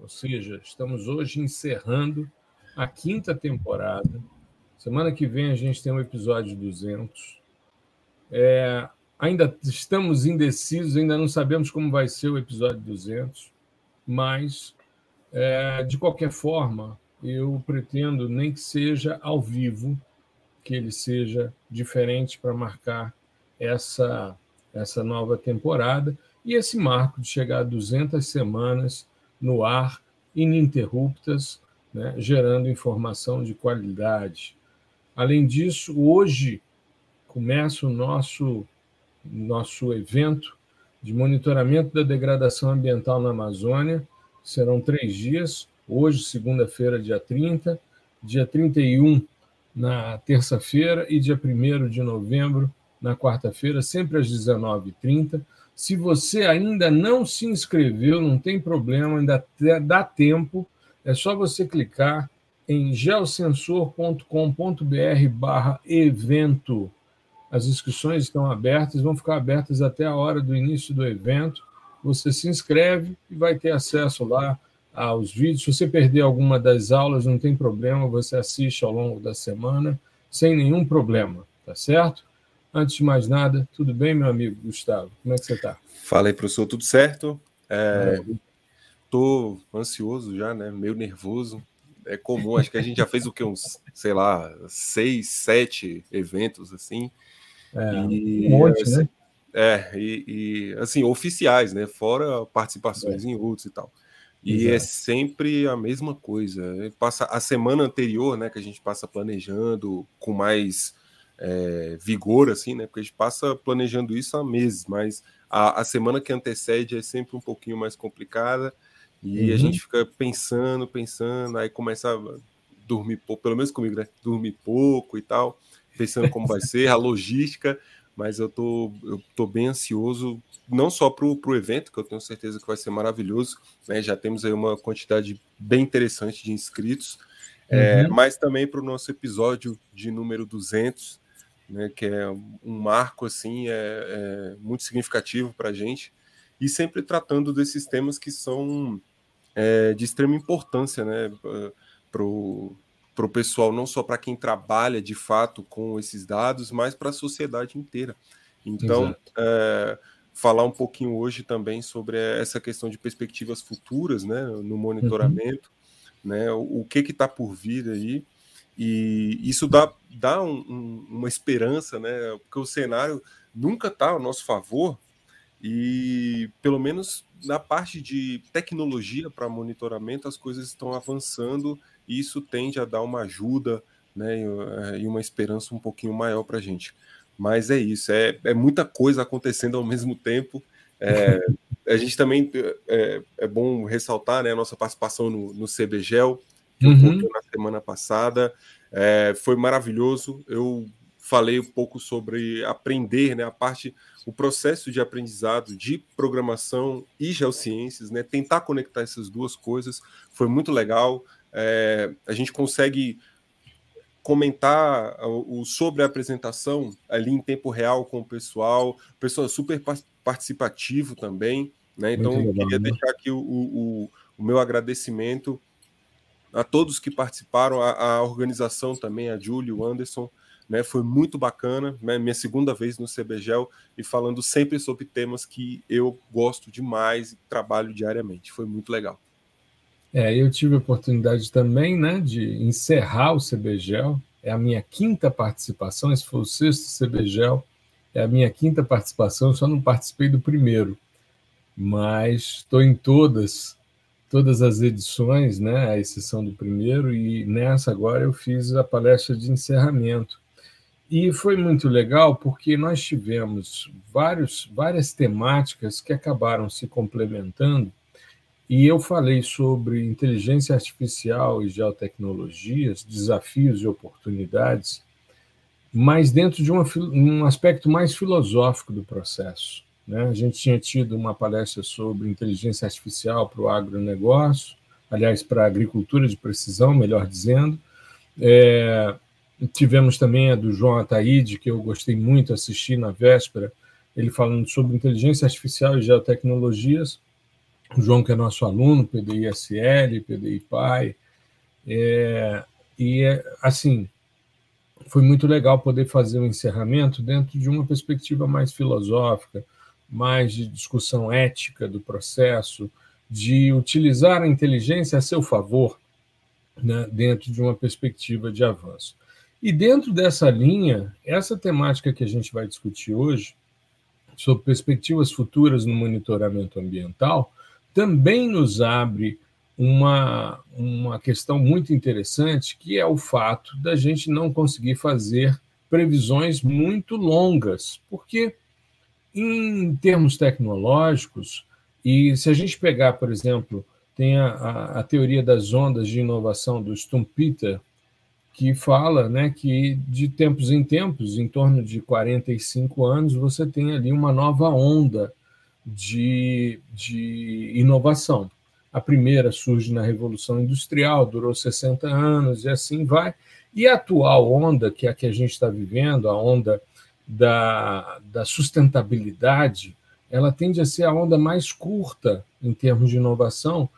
ou seja, estamos hoje encerrando a quinta temporada. Semana que vem a gente tem um episódio 200. É, ainda estamos indecisos, ainda não sabemos como vai ser o episódio 200, mas, é, de qualquer forma, eu pretendo, nem que seja ao vivo, que ele seja diferente para marcar essa, essa nova temporada e esse marco de chegar a 200 semanas no ar, ininterruptas, né, gerando informação de qualidade. Além disso, hoje começa o nosso, nosso evento de monitoramento da degradação ambiental na Amazônia. Serão três dias, hoje, segunda-feira, dia 30, dia 31, na terça-feira, e dia 1 de novembro, na quarta-feira, sempre às 19h30. Se você ainda não se inscreveu, não tem problema, ainda dá tempo. É só você clicar em geosensor.com.br barra evento. As inscrições estão abertas, vão ficar abertas até a hora do início do evento. Você se inscreve e vai ter acesso lá aos vídeos. Se você perder alguma das aulas, não tem problema, você assiste ao longo da semana sem nenhum problema, tá certo? Antes de mais nada, tudo bem, meu amigo Gustavo? Como é que você está? Fala aí, professor, tudo certo? Estou é, ansioso já, né? Meio nervoso. É comum, acho que a gente já fez o que? Uns, sei lá, seis, sete eventos assim. É, e, um monte, assim, né? É, e, e, assim, oficiais, né? Fora participações é. em outros e tal. E Exato. é sempre a mesma coisa. Passa a semana anterior, né? Que a gente passa planejando com mais é, vigor, assim, né? Porque a gente passa planejando isso há meses, mas a, a semana que antecede é sempre um pouquinho mais complicada e uhum. a gente fica pensando, pensando, aí começa a dormir pouco, pelo menos comigo, né? Dormir pouco e tal, pensando como vai ser, a logística, mas eu tô, eu tô bem ansioso, não só para o evento, que eu tenho certeza que vai ser maravilhoso, né? Já temos aí uma quantidade bem interessante de inscritos, é, uhum. é, mas também para o nosso episódio de número 200, né, que é um marco assim é, é muito significativo para a gente e sempre tratando desses temas que são é, de extrema importância né, para o pessoal, não só para quem trabalha de fato com esses dados, mas para a sociedade inteira. Então, é, falar um pouquinho hoje também sobre essa questão de perspectivas futuras né, no monitoramento, uhum. né, o, o que está por vir aí e isso dá, dá um, um, uma esperança, né? Porque o cenário nunca está ao nosso favor, e pelo menos na parte de tecnologia para monitoramento, as coisas estão avançando e isso tende a dar uma ajuda né, e uma esperança um pouquinho maior para a gente. Mas é isso, é, é muita coisa acontecendo ao mesmo tempo. É, a gente também é, é, bom ressaltar né, a nossa participação no, no CBGEL, uhum. na semana passada. É, foi maravilhoso. Eu falei um pouco sobre aprender, né, a parte, o processo de aprendizado de programação e geociências, né, tentar conectar essas duas coisas foi muito legal. É, a gente consegue comentar o, sobre a apresentação ali em tempo real com o pessoal, pessoal super participativo também, né? Então, legal, queria né? deixar aqui o, o, o meu agradecimento a todos que participaram, a, a organização também, a Júlio, o Anderson, né, foi muito bacana, né, minha segunda vez no CBGEL e falando sempre sobre temas que eu gosto demais e trabalho diariamente. Foi muito legal. É, eu tive a oportunidade também né, de encerrar o CBGEL, é a minha quinta participação, esse foi o sexto CBGEL, é a minha quinta participação, só não participei do primeiro, mas estou em todas todas as edições, né, a exceção do primeiro, e nessa agora eu fiz a palestra de encerramento. E foi muito legal porque nós tivemos vários, várias temáticas que acabaram se complementando e eu falei sobre inteligência artificial e geotecnologias, desafios e oportunidades, mas dentro de uma, um aspecto mais filosófico do processo. Né? A gente tinha tido uma palestra sobre inteligência artificial para o agronegócio, aliás, para a agricultura de precisão, melhor dizendo. É, tivemos também a do João Ataíde, que eu gostei muito, assistir na véspera, ele falando sobre inteligência artificial e geotecnologias. O João, que é nosso aluno, PDI-SL, PDI-PAI. É, e, assim, foi muito legal poder fazer o um encerramento dentro de uma perspectiva mais filosófica, mais de discussão ética do processo, de utilizar a inteligência a seu favor, né, dentro de uma perspectiva de avanço. E dentro dessa linha, essa temática que a gente vai discutir hoje, sobre perspectivas futuras no monitoramento ambiental, também nos abre uma, uma questão muito interessante, que é o fato da gente não conseguir fazer previsões muito longas, porque, em termos tecnológicos, e se a gente pegar, por exemplo, tem a, a, a teoria das ondas de inovação do Stumpiter, que fala né, que de tempos em tempos, em torno de 45 anos, você tem ali uma nova onda de, de inovação. A primeira surge na Revolução Industrial, durou 60 anos e assim vai. E a atual onda, que é a que a gente está vivendo, a onda da, da sustentabilidade, ela tende a ser a onda mais curta em termos de inovação,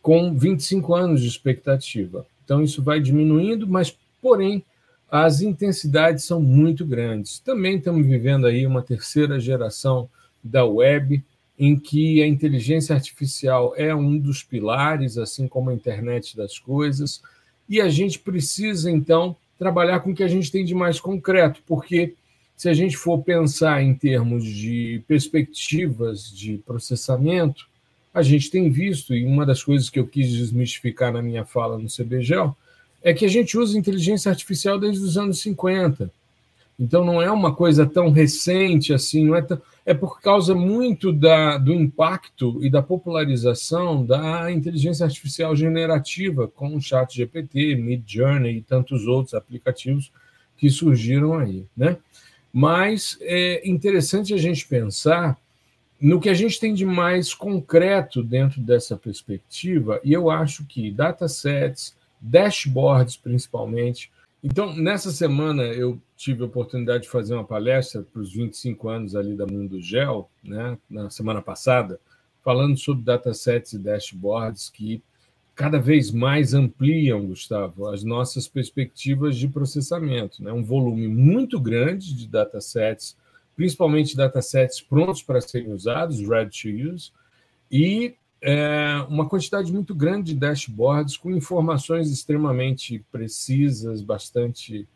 com 25 anos de expectativa. Então, isso vai diminuindo, mas, porém, as intensidades são muito grandes. Também estamos vivendo aí uma terceira geração da web, em que a inteligência artificial é um dos pilares, assim como a internet das coisas, e a gente precisa, então, trabalhar com o que a gente tem de mais concreto, porque se a gente for pensar em termos de perspectivas de processamento, a gente tem visto, e uma das coisas que eu quis desmistificar na minha fala no CBGEL, é que a gente usa inteligência artificial desde os anos 50. Então não é uma coisa tão recente assim, não é, tão, é por causa muito da, do impacto e da popularização da inteligência artificial generativa, com o Chat GPT, Mid Journey e tantos outros aplicativos que surgiram aí, né? Mas é interessante a gente pensar no que a gente tem de mais concreto dentro dessa perspectiva, e eu acho que datasets, dashboards principalmente. Então, nessa semana eu tive a oportunidade de fazer uma palestra para os 25 anos ali da Mundo Gel, né, na semana passada, falando sobre datasets e dashboards que cada vez mais ampliam, Gustavo, as nossas perspectivas de processamento. Né? Um volume muito grande de datasets principalmente datasets prontos para serem usados, ready to use, e é, uma quantidade muito grande de dashboards com informações extremamente precisas, bastante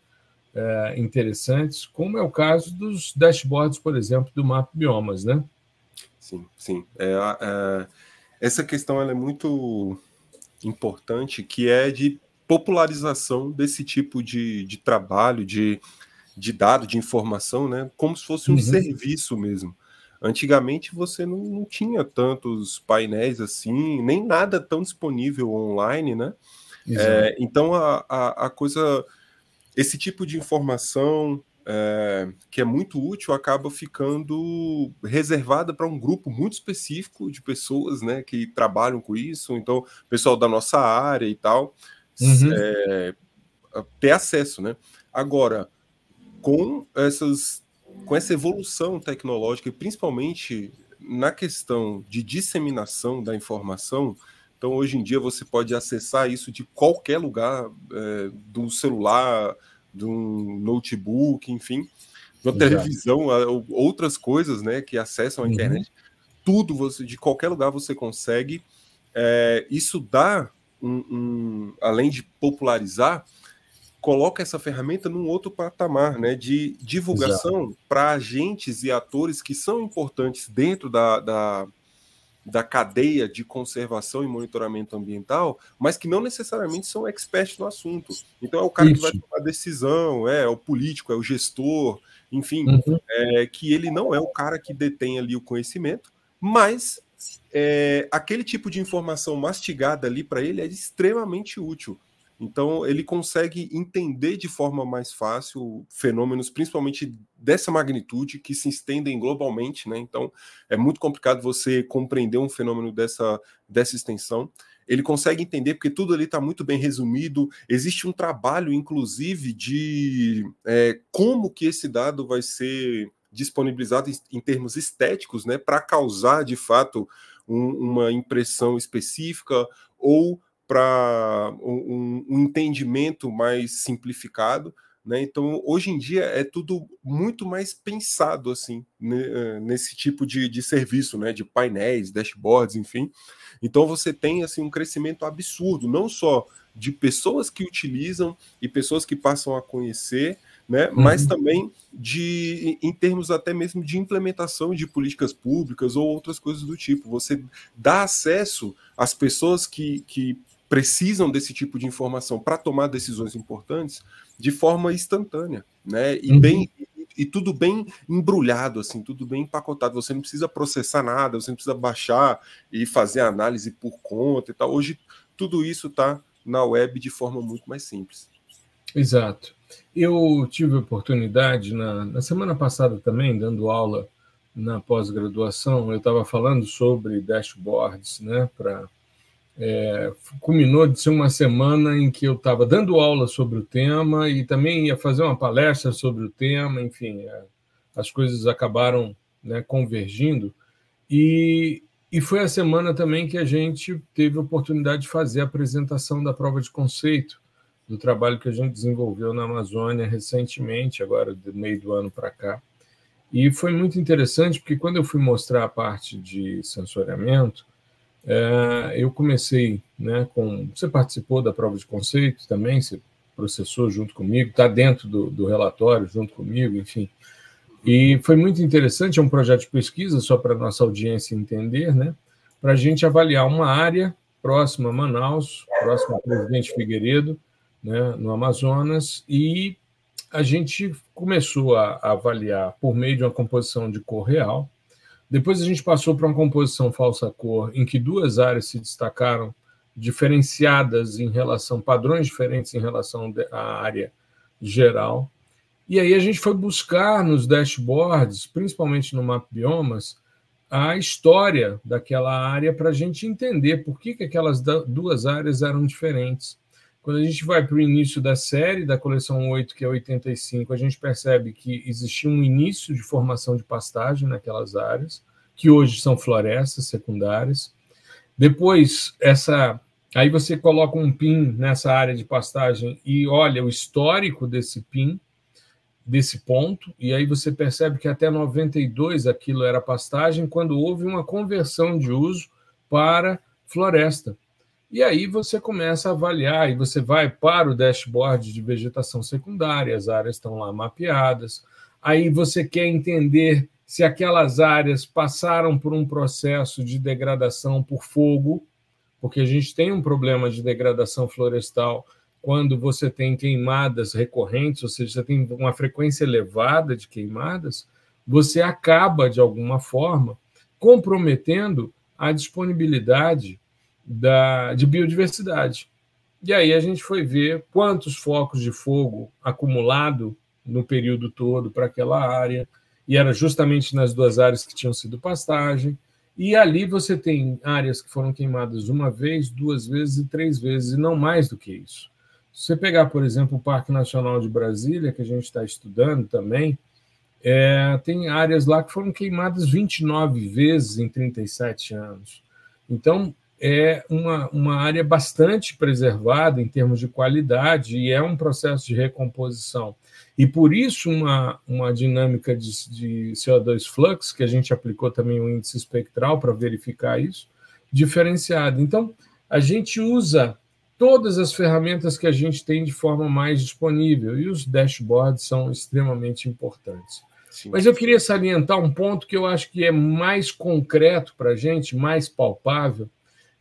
é, interessantes, como é o caso dos dashboards, por exemplo, do Map Biomas, né? Sim, sim. É, é, essa questão é muito importante, que é de popularização desse tipo de, de trabalho, de de dado, de informação, né? Como se fosse um uhum. serviço mesmo. Antigamente você não, não, tinha tantos painéis assim, nem nada tão disponível online, né? É, então a, a, a, coisa, esse tipo de informação é, que é muito útil acaba ficando reservada para um grupo muito específico de pessoas, né? Que trabalham com isso, então pessoal da nossa área e tal, uhum. é, ter acesso, né? Agora com essas com essa evolução tecnológica, e principalmente na questão de disseminação da informação, então hoje em dia você pode acessar isso de qualquer lugar, é, do celular, de um notebook, enfim, de uma televisão, outras coisas, né, que acessam a uhum. internet. Tudo você, de qualquer lugar você consegue. É, isso dá um, um, além de popularizar, coloca essa ferramenta num outro patamar, né, de divulgação para agentes e atores que são importantes dentro da, da, da, cadeia de conservação e monitoramento ambiental, mas que não necessariamente são experts no assunto. Então é o cara Isso. que vai tomar decisão, é, é, o político, é o gestor, enfim, uhum. é, que ele não é o cara que detém ali o conhecimento, mas é, aquele tipo de informação mastigada ali para ele é extremamente útil. Então, ele consegue entender de forma mais fácil fenômenos, principalmente dessa magnitude, que se estendem globalmente. Né? Então, é muito complicado você compreender um fenômeno dessa, dessa extensão. Ele consegue entender porque tudo ali está muito bem resumido. Existe um trabalho, inclusive, de é, como que esse dado vai ser disponibilizado em, em termos estéticos, né, para causar de fato um, uma impressão específica ou para um, um, entendimento mais simplificado. Né? Então, hoje em dia é tudo muito mais pensado assim eh, nesse tipo de, de serviço, né? de painéis, dashboards, enfim. Então, você tem assim um crescimento absurdo, não só de pessoas que utilizam e pessoas que passam a conhecer, né? Uhum. mas também de em termos até mesmo de implementação de políticas públicas ou outras coisas do tipo. Você dá acesso às pessoas que, que precisam desse tipo de informação para tomar decisões importantes de forma instantânea, né? E uhum. bem e tudo bem embrulhado, assim, tudo bem empacotado. Você não precisa processar nada, você não precisa baixar e fazer análise por conta e tal. Hoje tudo isso está na web de forma muito mais simples. Exato. Eu tive a oportunidade na, na semana passada também, dando aula na pós-graduação, eu estava falando sobre dashboards, né, para é, culminou de ser uma semana em que eu estava dando aula sobre o tema e também ia fazer uma palestra sobre o tema, enfim, é, as coisas acabaram né, convergindo. E, e foi a semana também que a gente teve a oportunidade de fazer a apresentação da prova de conceito do trabalho que a gente desenvolveu na Amazônia recentemente, agora do meio do ano para cá. E foi muito interessante porque quando eu fui mostrar a parte de sensoriamento, é, eu comecei né, com. Você participou da prova de conceito também, você processou junto comigo, está dentro do, do relatório junto comigo, enfim. E foi muito interessante, é um projeto de pesquisa, só para a nossa audiência entender, né? Para a gente avaliar uma área próxima a Manaus, próxima ao Presidente Figueiredo, né, no Amazonas, e a gente começou a, a avaliar por meio de uma composição de cor real, depois a gente passou para uma composição falsa cor, em que duas áreas se destacaram, diferenciadas em relação, padrões diferentes em relação à área geral. E aí a gente foi buscar nos dashboards, principalmente no Map Biomas, a história daquela área para a gente entender por que, que aquelas duas áreas eram diferentes. Quando a gente vai para o início da série, da coleção 8, que é 85, a gente percebe que existia um início de formação de pastagem naquelas áreas, que hoje são florestas secundárias. Depois, essa aí você coloca um pin nessa área de pastagem e olha o histórico desse pin, desse ponto, e aí você percebe que até 92 aquilo era pastagem, quando houve uma conversão de uso para floresta. E aí você começa a avaliar, e você vai para o dashboard de vegetação secundária, as áreas estão lá mapeadas. Aí você quer entender se aquelas áreas passaram por um processo de degradação por fogo, porque a gente tem um problema de degradação florestal quando você tem queimadas recorrentes, ou seja, você tem uma frequência elevada de queimadas, você acaba, de alguma forma, comprometendo a disponibilidade da, de biodiversidade. E aí a gente foi ver quantos focos de fogo acumulado no período todo para aquela área, e era justamente nas duas áreas que tinham sido pastagem. E ali você tem áreas que foram queimadas uma vez, duas vezes e três vezes, e não mais do que isso. Se você pegar, por exemplo, o Parque Nacional de Brasília, que a gente está estudando também, é, tem áreas lá que foram queimadas 29 vezes em 37 anos. Então, é uma, uma área bastante preservada em termos de qualidade e é um processo de recomposição. E por isso uma, uma dinâmica de, de CO2 flux, que a gente aplicou também o índice espectral para verificar isso, diferenciada. Então, a gente usa todas as ferramentas que a gente tem de forma mais disponível e os dashboards são extremamente importantes. Sim. Mas eu queria salientar um ponto que eu acho que é mais concreto para a gente, mais palpável,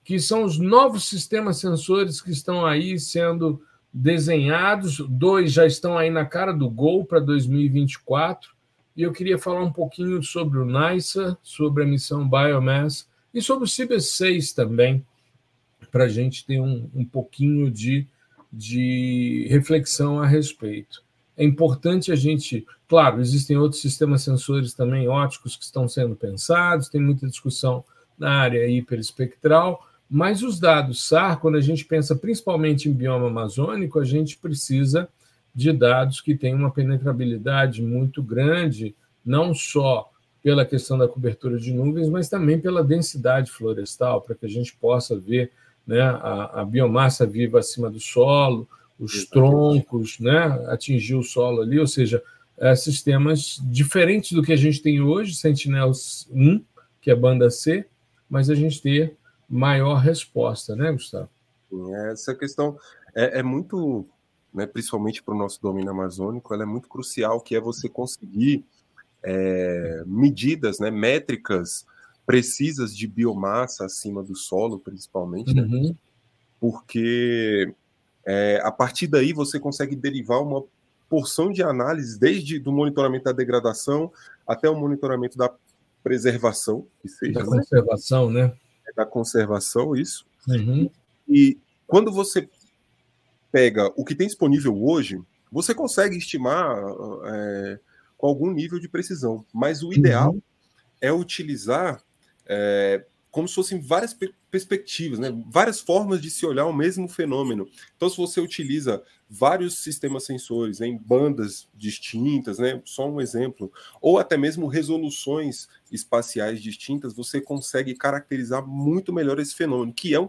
que são os novos sistemas sensores que estão aí sendo desenhados. Dois já estão aí na cara do gol para 2024. E eu queria falar um pouquinho sobre o NISA, sobre a missão Biomass E sobre o CIB6 também, para a gente ter um, um pouquinho de, de reflexão a respeito. É importante a gente. Claro, existem outros sistemas sensores também óticos que estão sendo pensados, tem muita discussão na área hiperespectral, mas os dados SAR, quando a gente pensa principalmente em bioma amazônico, a gente precisa de dados que têm uma penetrabilidade muito grande, não só pela questão da cobertura de nuvens, mas também pela densidade florestal, para que a gente possa ver né, a, a biomassa viva acima do solo, os troncos, né, atingir o solo ali, ou seja, é, sistemas diferentes do que a gente tem hoje, Sentinel-1, que é banda C, mas a gente ter maior resposta, né, Gustavo? Essa questão é, é muito, né, principalmente para o nosso domínio amazônico, ela é muito crucial, que é você conseguir é, medidas, né, métricas precisas de biomassa acima do solo, principalmente, né? uhum. porque é, a partir daí você consegue derivar uma porção de análises, desde do monitoramento da degradação até o monitoramento da preservação, que seja. Da né? conservação, né? Da conservação, isso. Uhum. E quando você pega o que tem disponível hoje, você consegue estimar é, com algum nível de precisão. Mas o ideal uhum. é utilizar é, como se fossem várias per perspectivas, né? várias formas de se olhar o mesmo fenômeno. Então, se você utiliza vários sistemas sensores em bandas distintas, né? só um exemplo, ou até mesmo resoluções espaciais distintas, você consegue caracterizar muito melhor esse fenômeno, que é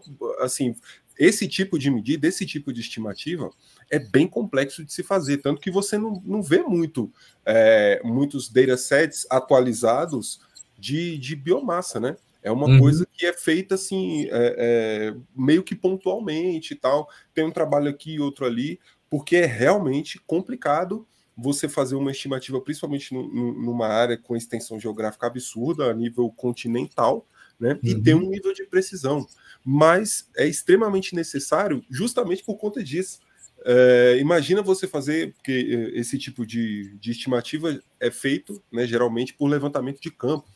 assim, esse tipo de medida, esse tipo de estimativa é bem complexo de se fazer, tanto que você não, não vê muito é, muitos datasets atualizados de, de biomassa, né? É uma uhum. coisa que é feita assim, é, é, meio que pontualmente e tal. Tem um trabalho aqui e outro ali, porque é realmente complicado você fazer uma estimativa, principalmente no, no, numa área com extensão geográfica absurda, a nível continental, né? Uhum. E ter um nível de precisão. Mas é extremamente necessário justamente por conta disso. É, imagina você fazer, porque é, esse tipo de, de estimativa é feito né, geralmente por levantamento de campo.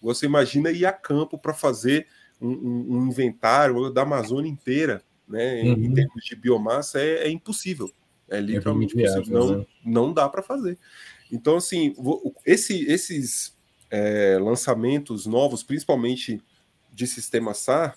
Você imagina ir a campo para fazer um, um, um, inventário da Amazônia inteira, né, uhum. em, termos de biomassa, é, é impossível. É, é literalmente é viável, Não, né? não dá para fazer. Então, assim, esse, esses é, lançamentos novos, principalmente de sistema SAR,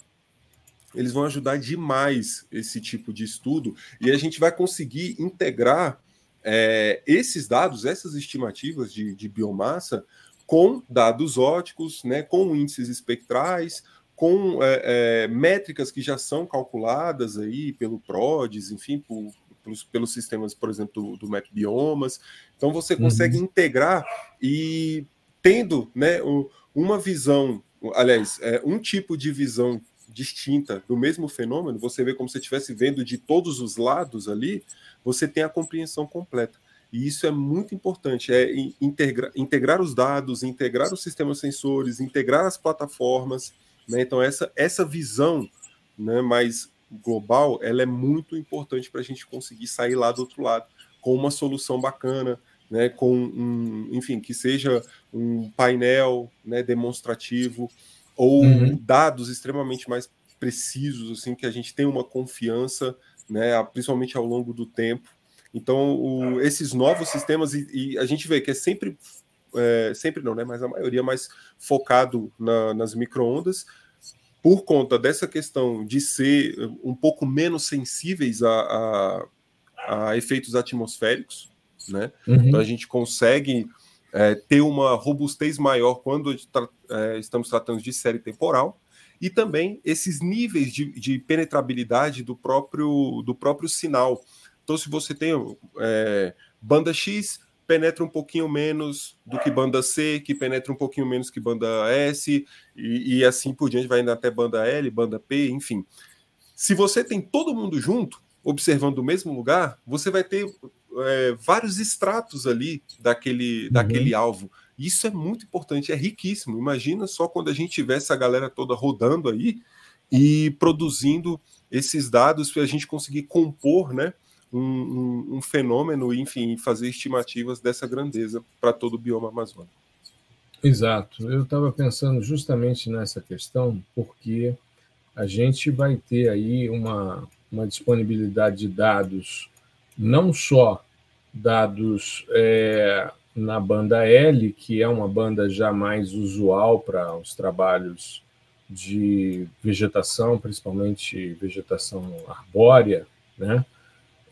eles vão ajudar demais esse tipo de estudo e a gente vai conseguir integrar é, esses dados, essas estimativas de, de, biomassa, com dados óticos, né, com índices espectrais, com é, é, métricas que já são calculadas aí pelo PRODES, enfim, por, pelos, pelos sistemas, por exemplo, do, do Map Biomas. Então você consegue uhum. integrar e tendo né, uma visão, aliás, é, um tipo de visão distinta do mesmo fenômeno, você vê como se estivesse vendo de todos os lados ali, você tem a compreensão completa. E isso é muito importante, é integrar, integrar os dados, integrar os sistemas sensores, integrar as plataformas. Né? Então, essa, essa visão né, mais global, ela é muito importante para a gente conseguir sair lá do outro lado com uma solução bacana, né, com um, enfim, que seja um painel né, demonstrativo, ou uhum. dados extremamente mais precisos, assim, que a gente tem uma confiança, né, principalmente ao longo do tempo. Então, o, esses novos sistemas, e, e, a gente vê que é sempre, é, sempre não, né, mas a maioria mais focado na, nas microondas, por conta dessa questão de ser um pouco menos sensíveis a, a, a efeitos atmosféricos, né? Uhum. Então a gente consegue é, ter uma robustez maior quando tra é, estamos tratando de série temporal e também esses níveis de, de, penetrabilidade do próprio, do próprio sinal. Então, se você tem é, banda X, penetra um pouquinho menos do que banda C, que penetra um pouquinho menos que banda S, e, e assim por diante, vai indo até banda L, banda P, enfim. Se você tem todo mundo junto, observando o mesmo lugar, você vai ter é, vários extratos ali daquele, uhum. daquele alvo. Isso é muito importante, é riquíssimo. Imagina só quando a gente tivesse a galera toda rodando aí e produzindo esses dados para a gente conseguir compor né, um, um, um fenômeno, enfim, fazer estimativas dessa grandeza para todo o bioma amazônico. Exato. Eu estava pensando justamente nessa questão, porque a gente vai ter aí uma, uma disponibilidade de dados, não só dados é, na banda L, que é uma banda já mais usual para os trabalhos de vegetação, principalmente vegetação arbórea, né?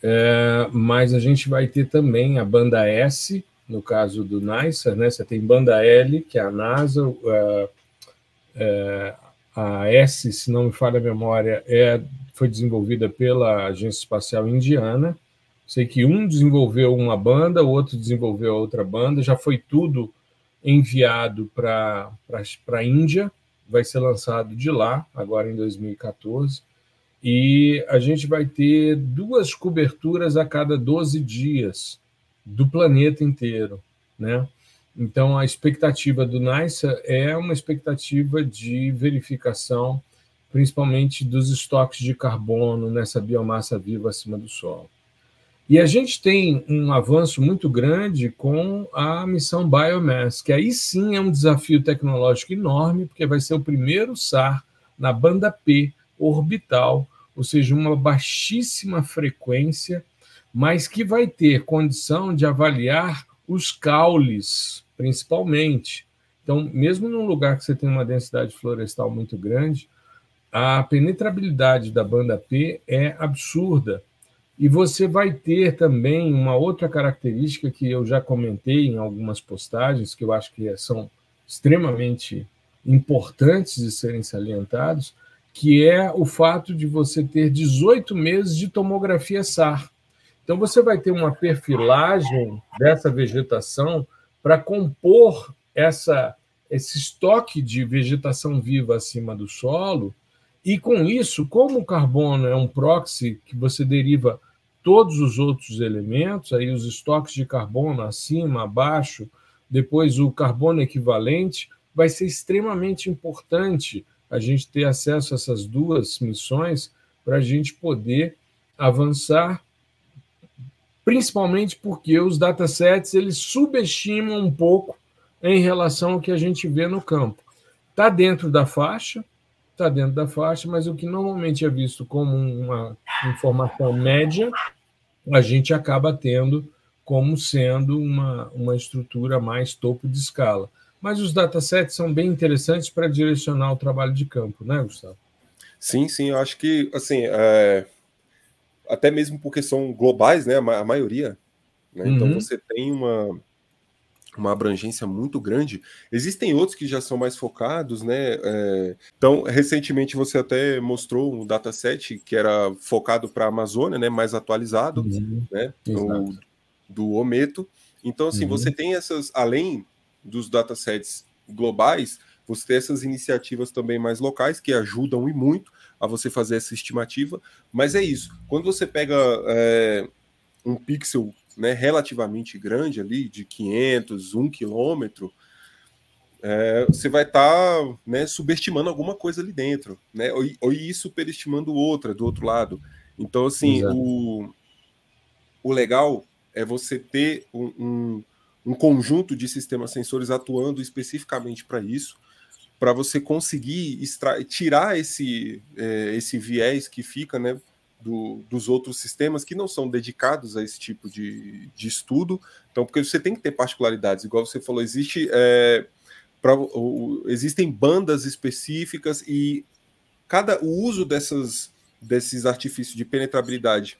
É, mas a gente vai ter também a banda S, no caso do NICER, né? Você tem banda L, que é a NASA, é, é, a S, se não me falha a memória, é, foi desenvolvida pela Agência Espacial Indiana. Sei que um desenvolveu uma banda, o outro desenvolveu outra banda, já foi tudo enviado para a Índia, vai ser lançado de lá, agora em 2014. E a gente vai ter duas coberturas a cada 12 dias do planeta inteiro, né? Então, a expectativa do NICE é uma expectativa de verificação, principalmente dos estoques de carbono nessa biomassa viva acima do solo. E a gente tem um avanço muito grande com a missão Biomass, que aí sim é um desafio tecnológico enorme, porque vai ser o primeiro SAR na banda P orbital, ou seja, uma baixíssima frequência, mas que vai ter condição de avaliar os caules, principalmente. Então, mesmo num lugar que você tem uma densidade florestal muito grande, a penetrabilidade da banda P é absurda. E você vai ter também uma outra característica que eu já comentei em algumas postagens, que eu acho que são extremamente importantes de serem salientados, que é o fato de você ter 18 meses de tomografia SAR. Então, você vai ter uma perfilagem dessa vegetação para compor essa, esse estoque de vegetação viva acima do solo, e com isso, como o carbono é um proxy que você deriva todos os outros elementos, aí os estoques de carbono acima, abaixo, depois o carbono equivalente, vai ser extremamente importante a gente ter acesso a essas duas missões para a gente poder avançar, principalmente porque os datasets eles subestimam um pouco em relação ao que a gente vê no campo. Está dentro da faixa, está dentro da faixa, mas o que normalmente é visto como uma informação média, a gente acaba tendo como sendo uma, uma estrutura mais topo de escala. Mas os datasets são bem interessantes para direcionar o trabalho de campo, né, Gustavo? Sim, sim, eu acho que, assim, é... até mesmo porque são globais, né, a maioria, né? Então uhum. você tem uma, uma abrangência muito grande. Existem outros que já são mais focados, né? É, então, recentemente você até mostrou um dataset que era focado para a Amazônia, né? Mais atualizado, uhum. né? Do, do Ometo. Então, assim, uhum. você tem essas, além dos datasets globais, você tem essas iniciativas também mais locais que ajudam e muito a você fazer essa estimativa. Mas é isso. Quando você pega é, um pixel né, relativamente grande ali, de 500, 1 quilômetro, é, você vai estar tá, né, subestimando alguma coisa ali dentro, né, ou, ou ir superestimando outra do outro lado. Então, assim, o, o legal é você ter um, um, um conjunto de sistemas sensores atuando especificamente para isso, para você conseguir extra tirar esse, é, esse viés que fica, né, do, dos outros sistemas que não são dedicados a esse tipo de, de estudo. Então, porque você tem que ter particularidades, igual você falou, existe é, pra, o, existem bandas específicas e cada o uso dessas, desses artifícios de penetrabilidade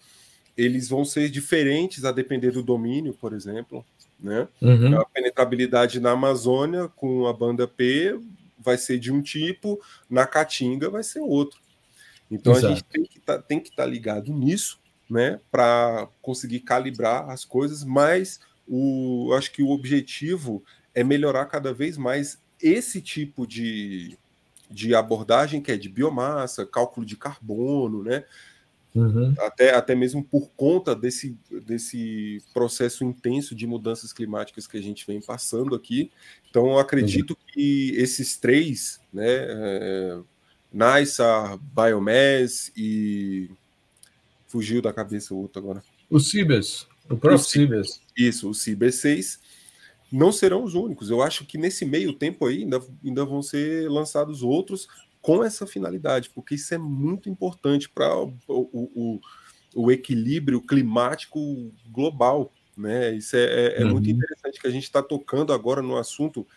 eles vão ser diferentes a depender do domínio, por exemplo. Né? Uhum. A penetrabilidade na Amazônia com a banda P vai ser de um tipo, na Caatinga vai ser outro. Então Exato. a gente tem que tá, estar tá ligado nisso, né, para conseguir calibrar as coisas, mas o, acho que o objetivo é melhorar cada vez mais esse tipo de, de abordagem que é de biomassa, cálculo de carbono, né? Uhum. Até, até mesmo por conta desse, desse processo intenso de mudanças climáticas que a gente vem passando aqui. Então, eu acredito uhum. que esses três, né, é, NISA, Biomass e. Fugiu da cabeça o outro agora. O Cibers, o próprio Cibers. Isso, o Cibers 6. não serão os únicos. Eu acho que nesse meio tempo aí ainda, ainda vão ser lançados outros com essa finalidade, porque isso é muito importante para o, o, o, equilíbrio climático global. Né? Isso é, é, é uhum. muito interessante que a gente está tocando agora no assunto,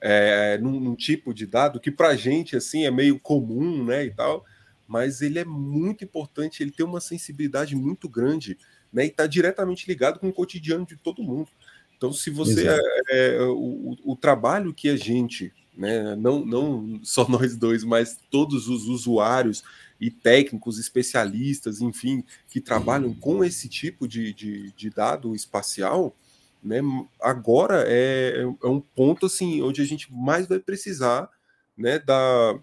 é, num, num, tipo de dado que para a gente assim é meio comum né, e tal, mas ele é muito importante, ele tem uma sensibilidade muito grande né, e está diretamente ligado com o cotidiano de todo mundo. Então, se você é, é, o, o trabalho que a gente, né, não, não só nós dois, mas todos os usuários e técnicos, especialistas, enfim, que trabalham com esse tipo de, de, de dado espacial, né, agora é, é um ponto assim onde a gente mais vai precisar né, da,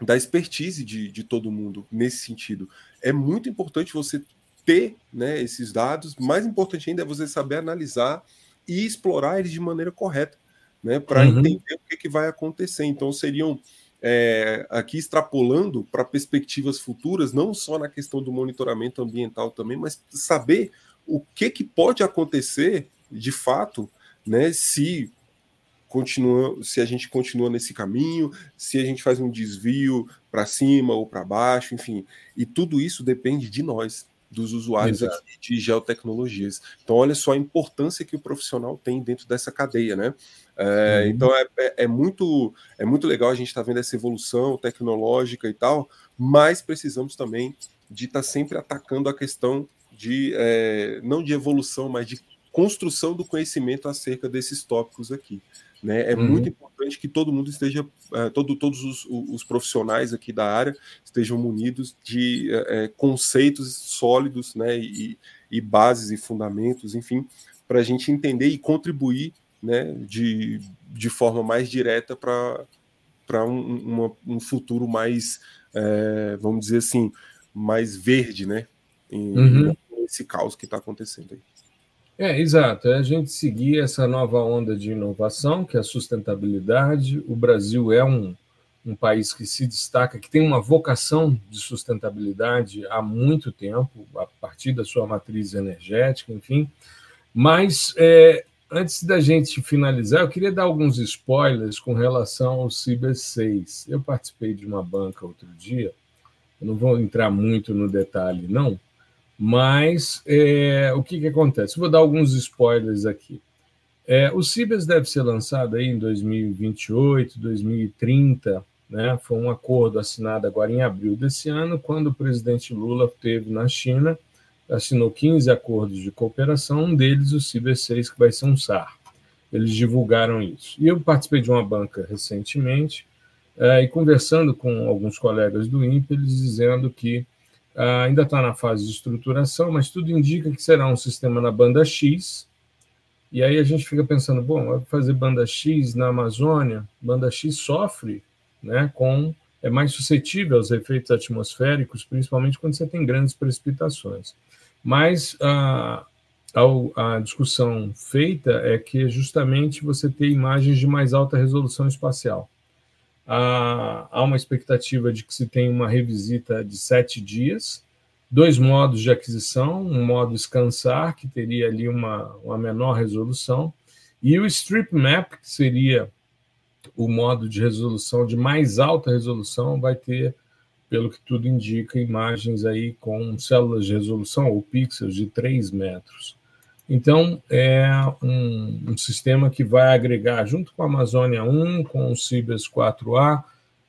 da expertise de, de todo mundo nesse sentido. É muito importante você ter né, esses dados, mais importante ainda é você saber analisar e explorar eles de maneira correta, né, para uhum. entender o que, que vai acontecer. Então, seriam é, aqui extrapolando para perspectivas futuras, não só na questão do monitoramento ambiental também, mas saber o que, que pode acontecer de fato, né, se continua, se a gente continua nesse caminho, se a gente faz um desvio para cima ou para baixo, enfim, e tudo isso depende de nós, dos usuários aqui de geotecnologias. Então, olha só a importância que o profissional tem dentro dessa cadeia, né? É, uhum. Então, é, é, é, muito, é muito legal a gente estar tá vendo essa evolução tecnológica e tal, mas precisamos também de estar tá sempre atacando a questão de, é, não de evolução, mas de construção do conhecimento acerca desses tópicos aqui. Né? É uhum. muito importante que todo mundo esteja, uh, todo, todos os, os, profissionais aqui da área estejam munidos de uh, conceitos sólidos né? E, e, bases e fundamentos, enfim, para a gente entender e contribuir né? de, de forma mais direta para um, um futuro mais, uh, vamos dizer assim, mais verde, né? Em, uhum. esse caos que está acontecendo aí. É, exato. É a gente seguir essa nova onda de inovação, que é a sustentabilidade. O Brasil é um, um país que se destaca, que tem uma vocação de sustentabilidade há muito tempo, a partir da sua matriz energética, enfim. Mas, é, antes da gente finalizar, eu queria dar alguns spoilers com relação ao Ciber 6. Eu participei de uma banca outro dia, eu não vou entrar muito no detalhe, não, mas é, o que, que acontece? Vou dar alguns spoilers aqui. É, o Cibers deve ser lançado aí em 2028, 2030, né? Foi um acordo assinado agora em abril desse ano, quando o presidente Lula esteve na China, assinou 15 acordos de cooperação, um deles o Ciber 6, que vai ser um SAR. Eles divulgaram isso. E eu participei de uma banca recentemente, é, e conversando com alguns colegas do INPE, eles dizendo que Uh, ainda está na fase de estruturação, mas tudo indica que será um sistema na banda X. E aí a gente fica pensando, bom, vai fazer banda X na Amazônia? Banda X sofre, né, com é mais suscetível aos efeitos atmosféricos, principalmente quando você tem grandes precipitações. Mas a, a, a discussão feita é que justamente você tem imagens de mais alta resolução espacial há uma expectativa de que se tenha uma revisita de sete dias, dois modos de aquisição, um modo scansar, que teria ali uma, uma menor resolução, e o strip map, que seria o modo de resolução de mais alta resolução, vai ter, pelo que tudo indica, imagens aí com células de resolução ou pixels de 3 metros. Então, é um, um, sistema que vai agregar, junto com a Amazônia 1, com o Cibers 4A,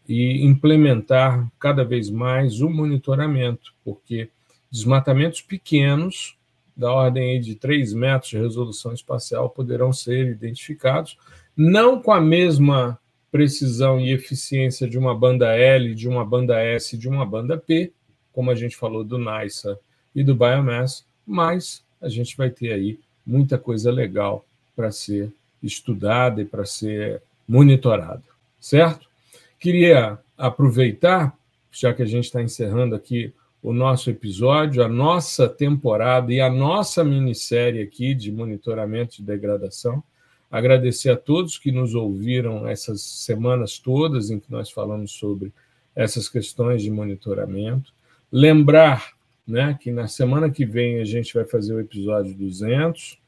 e implementar cada vez mais o monitoramento, porque desmatamentos pequenos, da ordem de 3 metros de resolução espacial, poderão ser identificados, não com a mesma precisão e eficiência de uma banda L, de uma banda S, de uma banda P, como a gente falou do NISA e do Biomass, mas a gente vai ter aí muita coisa legal para ser estudada e para ser monitorada, certo? Queria aproveitar, já que a gente está encerrando aqui o nosso episódio, a nossa temporada e a nossa minissérie aqui de monitoramento de degradação. Agradecer a todos que nos ouviram essas semanas todas em que nós falamos sobre essas questões de monitoramento. Lembrar né, que na semana que vem a gente vai fazer o episódio 200.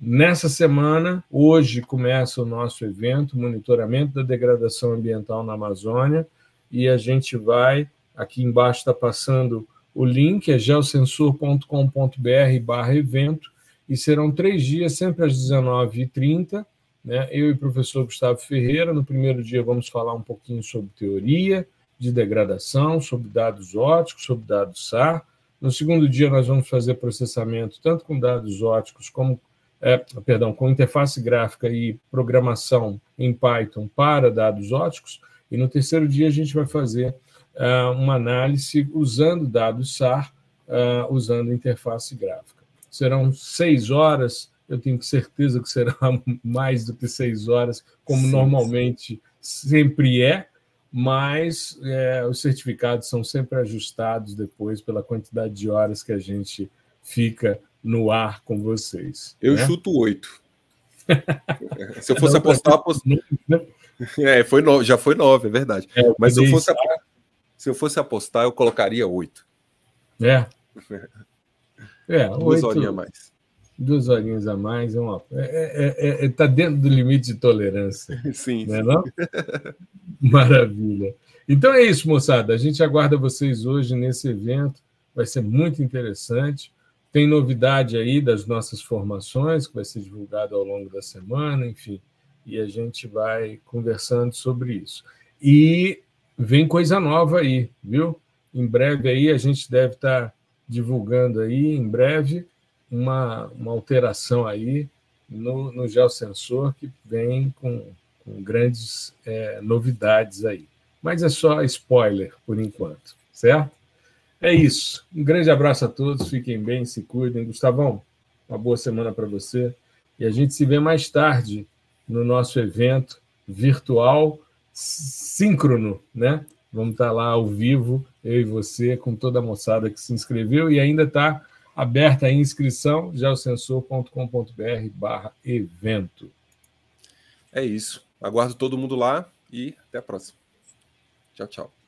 Nessa semana, hoje começa o nosso evento, monitoramento da degradação ambiental na Amazônia, e a gente vai, aqui embaixo está passando o link, é geosensor.com.br barra evento, e serão três dias, sempre às 19h30, né? eu e o professor Gustavo Ferreira. No primeiro dia vamos falar um pouquinho sobre teoria de degradação, sobre dados óticos, sobre dados SAR. No segundo dia nós vamos fazer processamento tanto com dados óticos como é, perdão, com interface gráfica e programação em Python para dados óticos. E no terceiro dia a gente vai fazer uh, uma análise usando dados SAR, uh, usando interface gráfica. Serão seis horas, eu tenho certeza que será mais do que seis horas, como sim, normalmente sim. sempre é, mas é, os certificados são sempre ajustados depois pela quantidade de horas que a gente fica no ar com vocês. Eu né? chuto oito. se eu fosse apostar, apost... é, foi no... já foi nove, é verdade. É, Mas se eu, fosse se eu fosse apostar, eu colocaria oito. É. É, duas oito... horinhas a mais. Duas horinhas a mais é uma. Está é, é, é, tá dentro do limite de tolerância. Sim. Não é não? Maravilha. Então é isso, moçada. A gente aguarda vocês hoje nesse evento. Vai ser muito interessante. Tem novidade aí das nossas formações, que vai ser divulgado ao longo da semana, enfim, e a gente vai conversando sobre isso. E vem coisa nova aí, viu? Em breve aí a gente deve estar divulgando aí, em breve, uma, uma alteração aí no, no geosensor que vem com, com grandes é, novidades aí. Mas é só spoiler por enquanto, certo? É isso. Um grande abraço a todos. Fiquem bem, se cuidem. Gustavão, uma boa semana para você. E a gente se vê mais tarde no nosso evento virtual síncrono, né? Vamos estar lá ao vivo, eu e você, com toda a moçada que se inscreveu e ainda está aberta a inscrição, já o sensor.com.br barra evento. É isso. Aguardo todo mundo lá e até a próxima. Tchau, tchau.